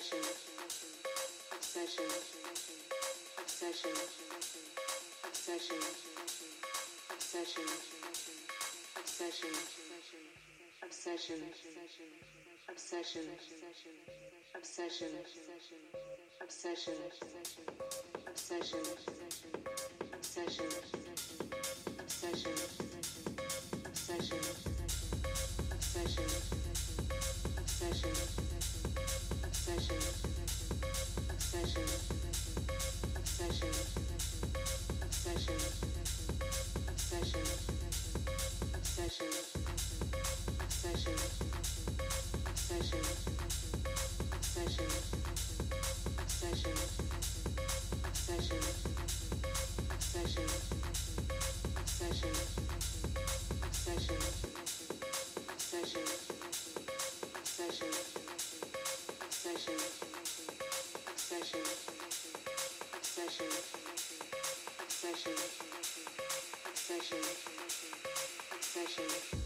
obsession, obsession, obsession, obsession, obsession, obsession, obsession, obsession, obsession, obsession, obsession, obsession, obsession, obsession, obsession, obsession obsession, obsession obsession, obsession, obsession.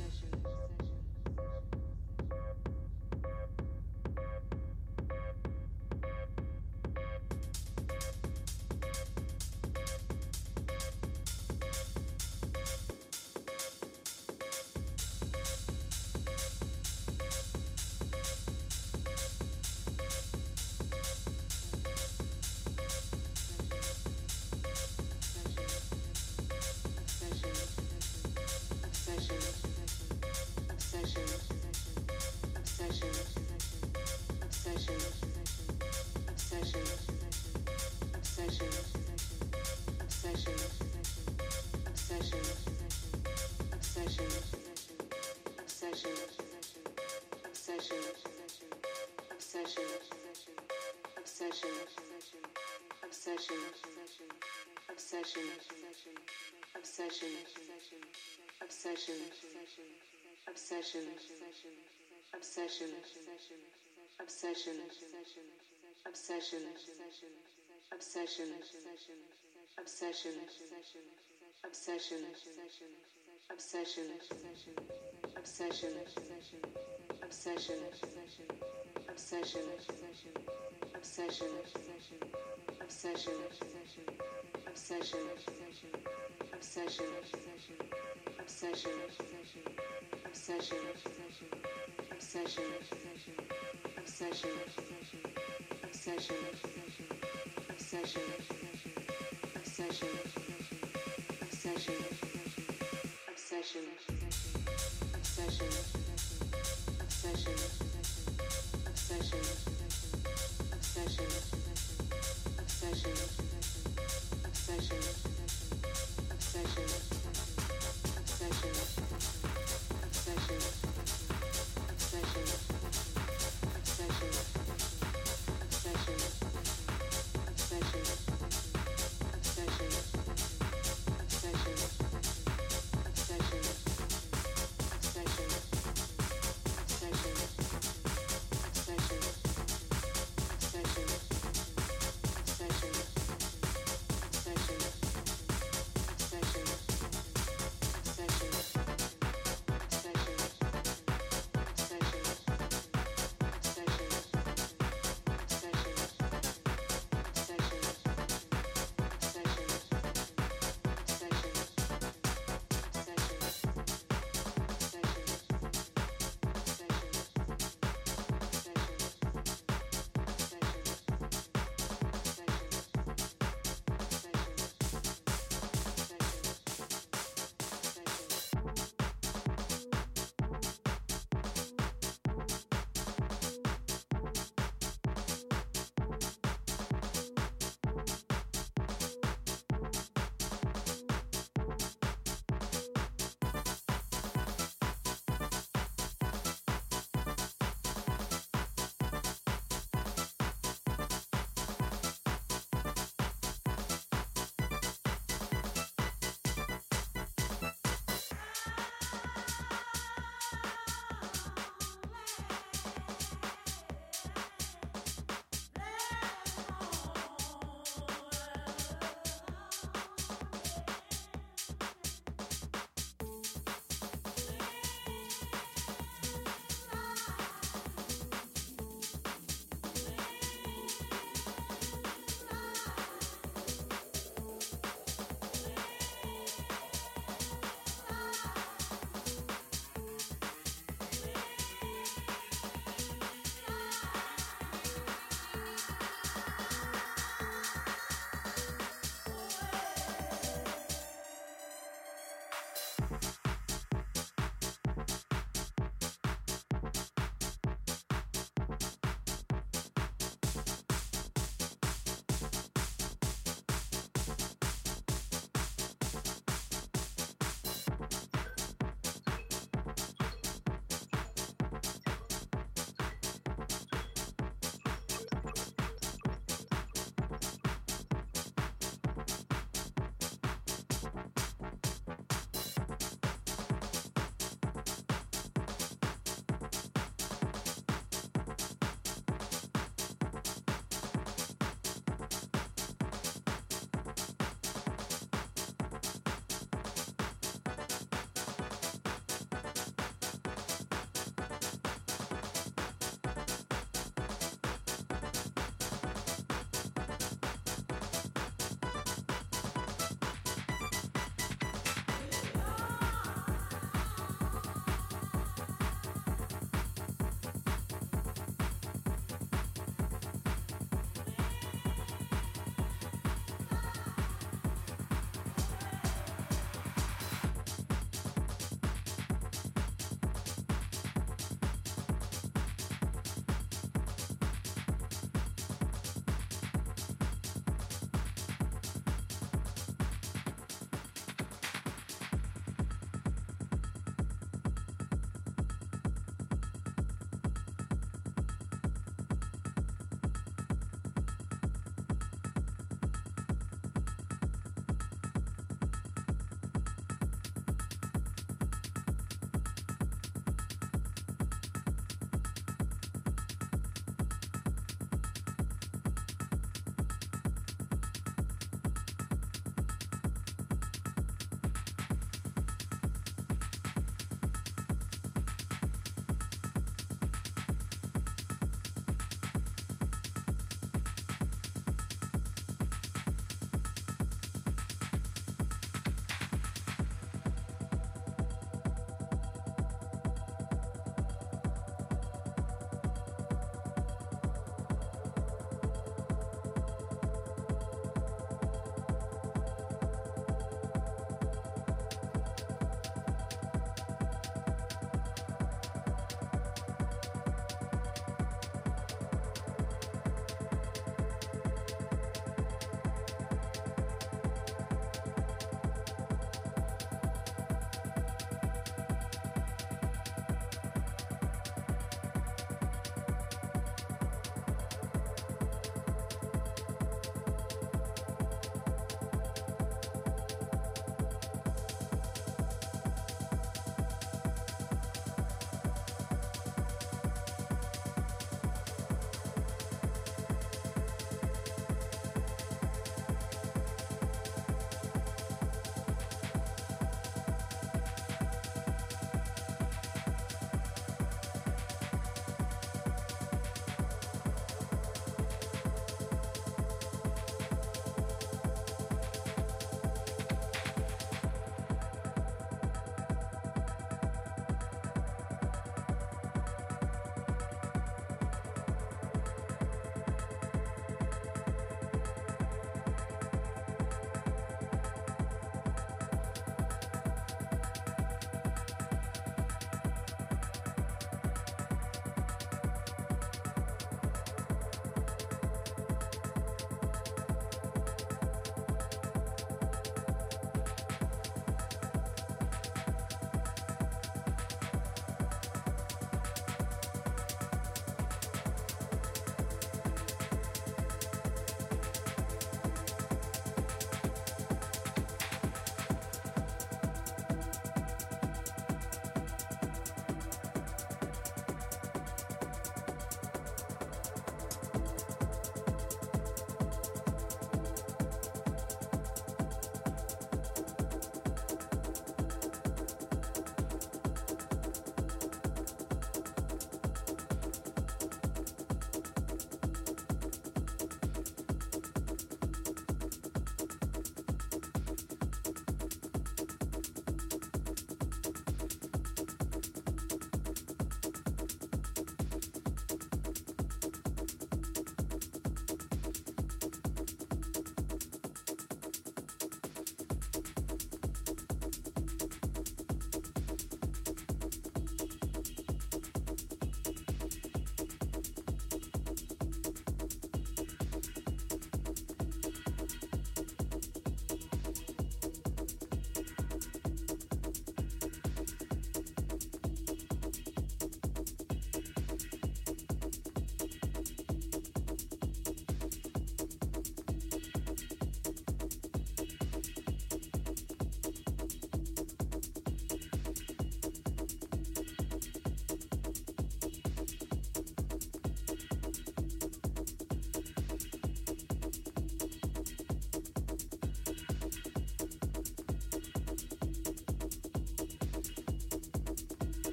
obsession, obsession, obsession, obsession, obsession, obsession, obsession, obsession, obsession, obsession, obsession, obsession, obsession, obsession, obsession, obsession, obsession obsession, obsession, obsession, obsession, obsession, obsession, obsession, obsession, obsession, obsession, obsession, obsession, obsession, obsession, obsession, obsession obsession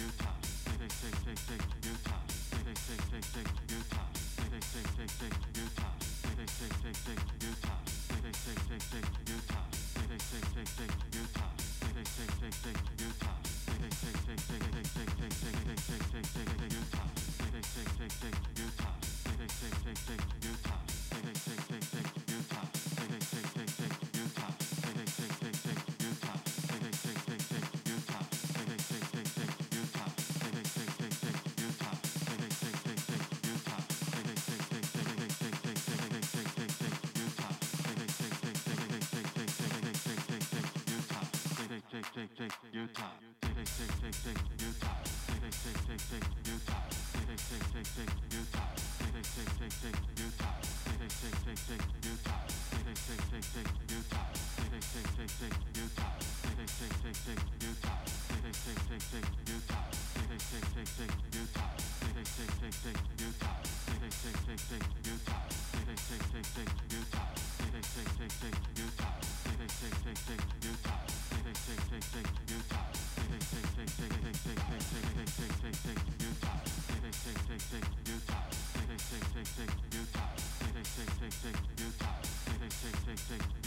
Utah. Utah. take take your time take take take take your time take take take take your time take take take take your time take take take take your time take take take take your time take take take take your time take take take take your time take take take take your time take take take take your time take take take take your time take take take take your time take take take take your time take take take take your time take take take take your time take take take take your time take, take, take,